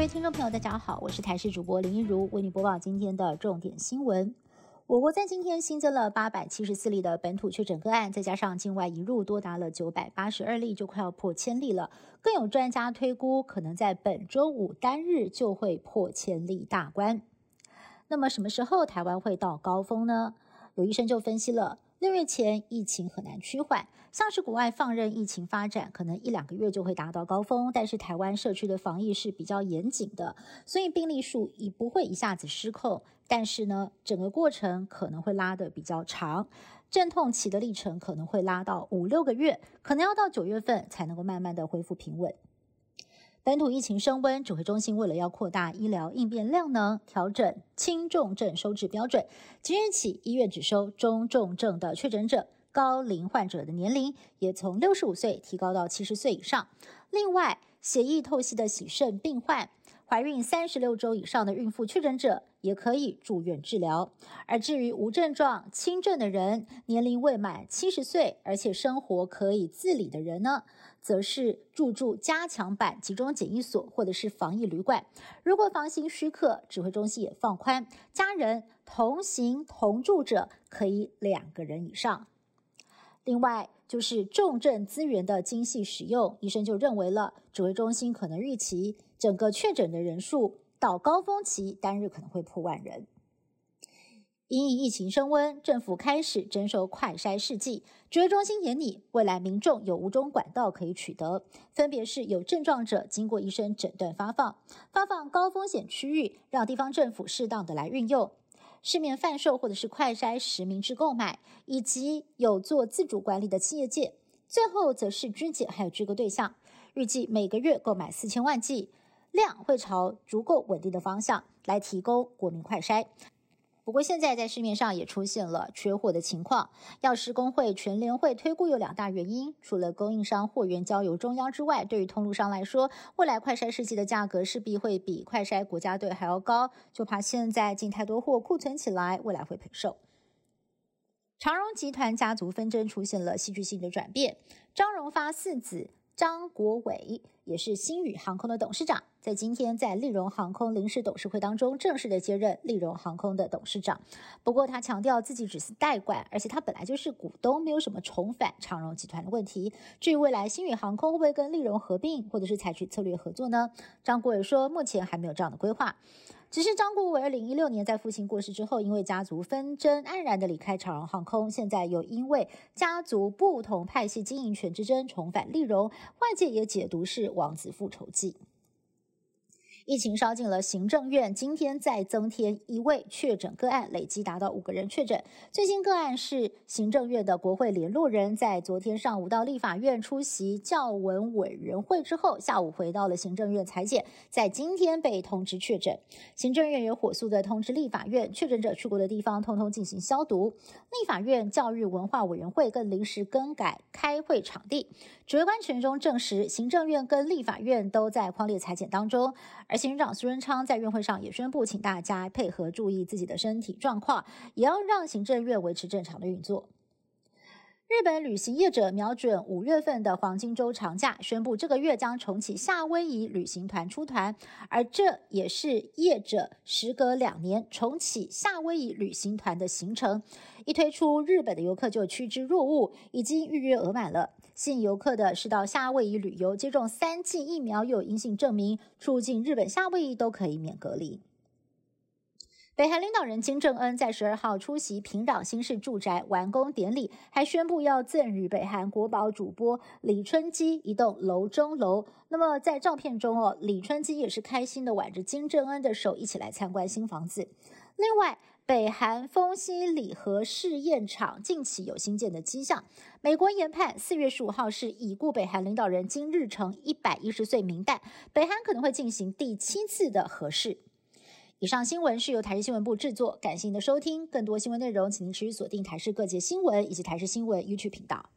各位听众朋友，大家好，我是台视主播林一如，为你播报今天的重点新闻。我国在今天新增了八百七十四例的本土确诊个案，再加上境外移入多达了九百八十二例，就快要破千例了。更有专家推估，可能在本周五单日就会破千例大关。那么什么时候台湾会到高峰呢？有医生就分析了。六月前疫情很难趋缓，像是国外放任疫情发展，可能一两个月就会达到高峰。但是台湾社区的防疫是比较严谨的，所以病例数也不会一下子失控。但是呢，整个过程可能会拉得比较长，阵痛期的历程可能会拉到五六个月，可能要到九月份才能够慢慢的恢复平稳。本土疫情升温，指挥中心为了要扩大医疗应变量能，调整轻重症收治标准。即日起，医院只收中重症的确诊者，高龄患者的年龄也从六十五岁提高到七十岁以上。另外，血液透析的洗肾病患。怀孕三十六周以上的孕妇确诊者也可以住院治疗，而至于无症状轻症的人，年龄未满七十岁，而且生活可以自理的人呢，则是入住加强版集中检疫所或者是防疫旅馆。如果房型许可，指挥中心也放宽，家人同行同住者可以两个人以上。另外。就是重症资源的精细使用，医生就认为了，指挥中心可能预期整个确诊的人数到高峰期单日可能会破万人。因疫情升温，政府开始征收快筛试剂，指挥中心眼里，未来民众有五种管道可以取得，分别是有症状者经过医生诊断发放，发放高风险区域，让地方政府适当的来运用。市面贩售或者是快筛实名制购买，以及有做自主管理的企业界，最后则是军检还有居个对象，预计每个月购买四千万剂，量会朝足够稳定的方向来提供国民快筛。不过，现在在市面上也出现了缺货的情况。药师工会全联会推估有两大原因：除了供应商货源交由中央之外，对于通路商来说，未来快筛试剂的价格势必会比快筛国家队还要高，就怕现在进太多货库存起来，未来会赔售。长荣集团家族纷争出现了戏剧性的转变，张荣发四子。张国伟也是新宇航空的董事长，在今天在利荣航空临时董事会当中正式的接任利荣航空的董事长。不过他强调自己只是代管，而且他本来就是股东，没有什么重返长荣集团的问题。至于未来新宇航空会不会跟利荣合并，或者是采取策略合作呢？张国伟说，目前还没有这样的规划。只是张国伟二零一六年在父亲过世之后，因为家族纷争黯然的离开长荣航空，现在又因为家族不同派系经营权之争重返利荣，外界也解读是王子复仇记。疫情烧进了行政院，今天再增添一位确诊个案，累计达到五个人确诊。最新个案是行政院的国会联络人，在昨天上午到立法院出席教文委员会之后，下午回到了行政院裁剪，在今天被通知确诊。行政院也火速的通知立法院，确诊者去过的地方通通进行消毒。立法院教育文化委员会更临时更改开会场地。指挥官群中证实，行政院跟立法院都在框列裁剪当中，而。行政长苏贞昌在院会上也宣布，请大家配合注意自己的身体状况，也要让行政院维持正常的运作。日本旅行业者瞄准五月份的黄金周长假，宣布这个月将重启夏威夷旅行团出团，而这也是业者时隔两年重启夏威夷旅行团的行程。一推出，日本的游客就趋之若鹜，已经预约额满了。吸引游客的是到夏威夷旅游，接种三剂疫苗有阴性证明，出境日本、夏威夷都可以免隔离。北韩领导人金正恩在十二号出席平壤新式住宅完工典礼，还宣布要赠予北韩国宝主播李春基一栋楼中楼。那么在照片中哦，李春基也是开心的挽着金正恩的手，一起来参观新房子。另外，北韩丰西里核试验场近期有新建的迹象。美国研判四月十五号是已故北韩领导人金日成一百一十岁名单，北韩可能会进行第七次的核试。以上新闻是由台视新闻部制作，感谢您的收听。更多新闻内容，请您持续锁定台视各界新闻以及台视新闻 YouTube 频道。